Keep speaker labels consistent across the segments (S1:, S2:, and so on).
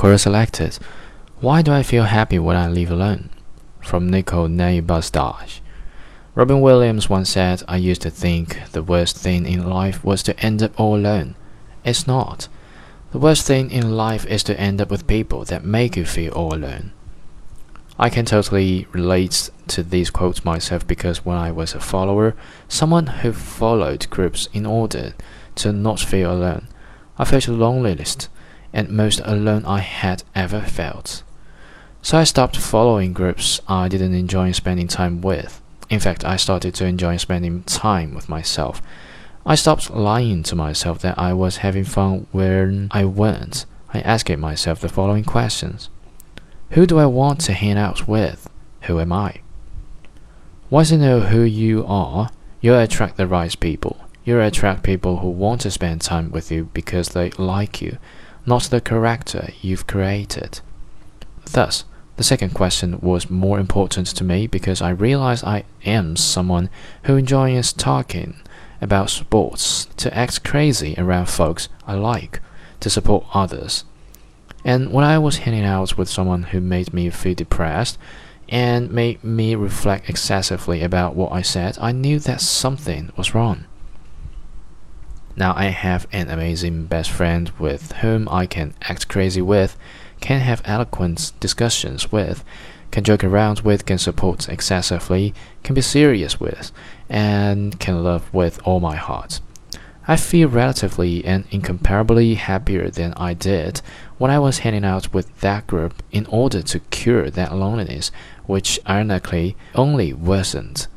S1: Quora selected. Why do I feel happy when I live alone? From Nico Neibastage. Robin Williams once said, I used to think the worst thing in life was to end up all alone. It's not. The worst thing in life is to end up with people that make you feel all alone. I can totally relate to these quotes myself because when I was a follower, someone who followed groups in order to not feel alone, I felt the loneliest and most alone I had ever felt. So I stopped following groups I didn't enjoy spending time with. In fact, I started to enjoy spending time with myself. I stopped lying to myself that I was having fun when I weren't. I asked myself the following questions Who do I want to hang out with? Who am I? Once you know who you are, you'll attract the right people. You'll attract people who want to spend time with you because they like you not the character you've created. Thus, the second question was more important to me because I realized I am someone who enjoys talking about sports, to act crazy around folks I like, to support others. And when I was hanging out with someone who made me feel depressed and made me reflect excessively about what I said, I knew that something was wrong. Now I have an amazing best friend with whom I can act crazy with, can have eloquent discussions with, can joke around with, can support excessively, can be serious with, and can love with all my heart. I feel relatively and incomparably happier than I did when I was hanging out with that group in order to cure that loneliness, which ironically only worsened.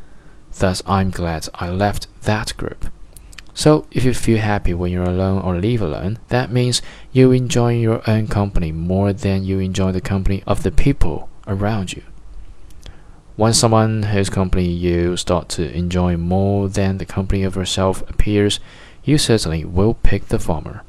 S1: Thus, I'm glad I left that group. So, if you feel happy when you're alone or live alone, that means you enjoy your own company more than you enjoy the company of the people around you. When someone whose company you start to enjoy more than the company of yourself appears, you certainly will pick the former.